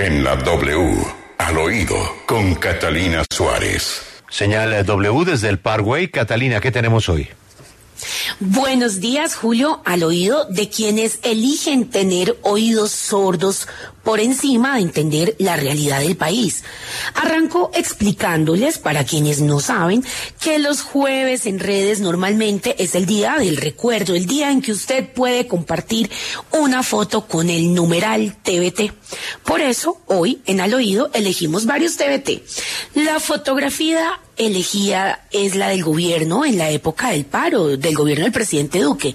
En la W, al oído, con Catalina Suárez. Señal W desde el Parkway. Catalina, ¿qué tenemos hoy? Buenos días, Julio, al oído de quienes eligen tener oídos sordos por encima de entender la realidad del país. Arranco explicándoles, para quienes no saben, que los jueves en redes normalmente es el día del recuerdo, el día en que usted puede compartir una foto con el numeral TBT. Por eso, hoy en Al Oído elegimos varios TBT. La fotografía elegida es la del gobierno en la época del paro, del gobierno del presidente Duque,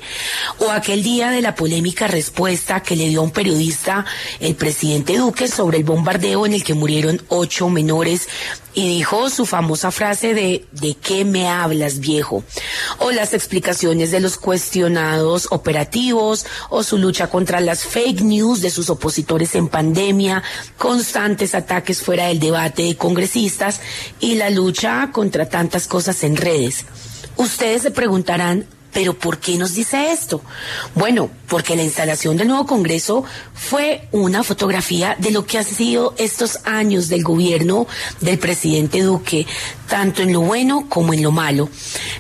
o aquel día de la polémica respuesta que le dio un periodista el presidente Duque sobre el bombardeo en el que murieron ocho menores y dijo su famosa frase de ¿de qué me hablas viejo? o las explicaciones de los cuestionados operativos o su lucha contra las fake news de sus opositores en pandemia, constantes ataques fuera del debate de congresistas y la lucha contra tantas cosas en redes. Ustedes se preguntarán, ¿Pero por qué nos dice esto? Bueno, porque la instalación del nuevo Congreso fue una fotografía de lo que han sido estos años del gobierno del presidente Duque, tanto en lo bueno como en lo malo.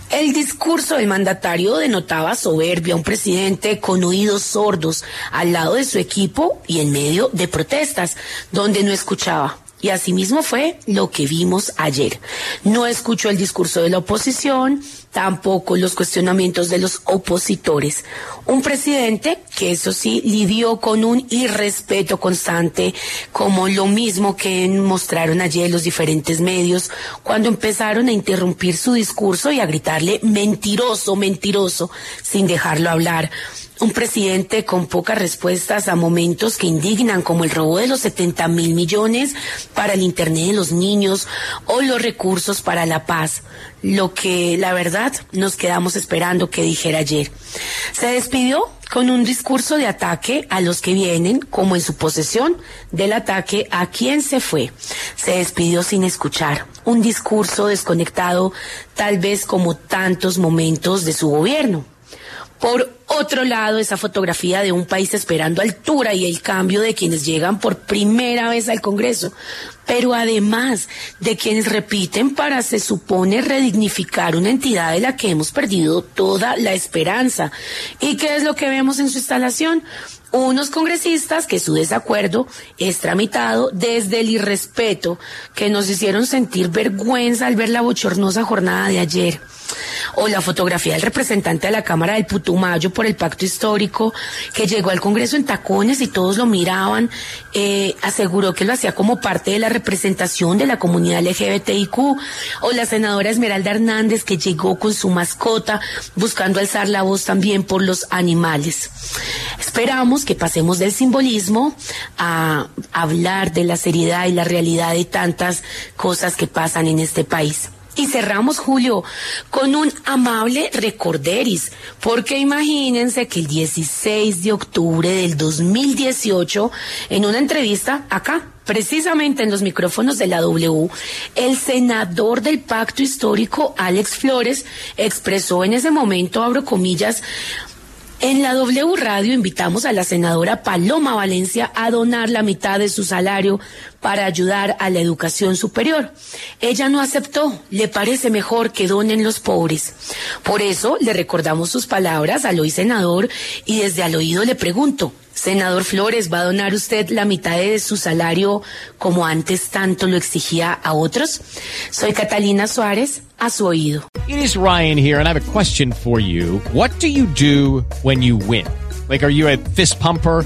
El discurso del mandatario denotaba soberbia, un presidente con oídos sordos al lado de su equipo y en medio de protestas, donde no escuchaba. Y asimismo fue lo que vimos ayer. No escuchó el discurso de la oposición, tampoco los cuestionamientos de los opositores. Un presidente que eso sí lidió con un irrespeto constante, como lo mismo que mostraron ayer los diferentes medios, cuando empezaron a interrumpir su discurso y a gritarle mentiroso, mentiroso, sin dejarlo hablar un presidente con pocas respuestas a momentos que indignan, como el robo de los 70 mil millones para el Internet de los niños o los recursos para la paz, lo que la verdad nos quedamos esperando que dijera ayer. Se despidió con un discurso de ataque a los que vienen, como en su posesión, del ataque a quien se fue. Se despidió sin escuchar. Un discurso desconectado, tal vez como tantos momentos de su gobierno. Por otro lado, esa fotografía de un país esperando altura y el cambio de quienes llegan por primera vez al Congreso, pero además de quienes repiten para, se supone, redignificar una entidad de la que hemos perdido toda la esperanza. ¿Y qué es lo que vemos en su instalación? unos congresistas que su desacuerdo es tramitado desde el irrespeto que nos hicieron sentir vergüenza al ver la bochornosa jornada de ayer o la fotografía del representante de la Cámara del Putumayo por el pacto histórico, que llegó al Congreso en tacones y todos lo miraban, eh, aseguró que lo hacía como parte de la representación de la comunidad LGBTIQ, o la senadora Esmeralda Hernández, que llegó con su mascota buscando alzar la voz también por los animales. Esperamos que pasemos del simbolismo a hablar de la seriedad y la realidad de tantas cosas que pasan en este país. Y cerramos, Julio, con un amable recorderis, porque imagínense que el 16 de octubre del 2018, en una entrevista acá, precisamente en los micrófonos de la W, el senador del pacto histórico, Alex Flores, expresó en ese momento, abro comillas, en la W Radio invitamos a la senadora Paloma Valencia a donar la mitad de su salario para ayudar a la educación superior. Ella no aceptó, le parece mejor que donen los pobres. Por eso le recordamos sus palabras al hoy senador y desde al oído le pregunto, Senador Flores, ¿va a donar usted la mitad de su salario como antes tanto lo exigía a otros? Soy Catalina Suárez, a su oído. It is Ryan here and I have a question for you. What do you do when you win? Like, are you a fist pumper?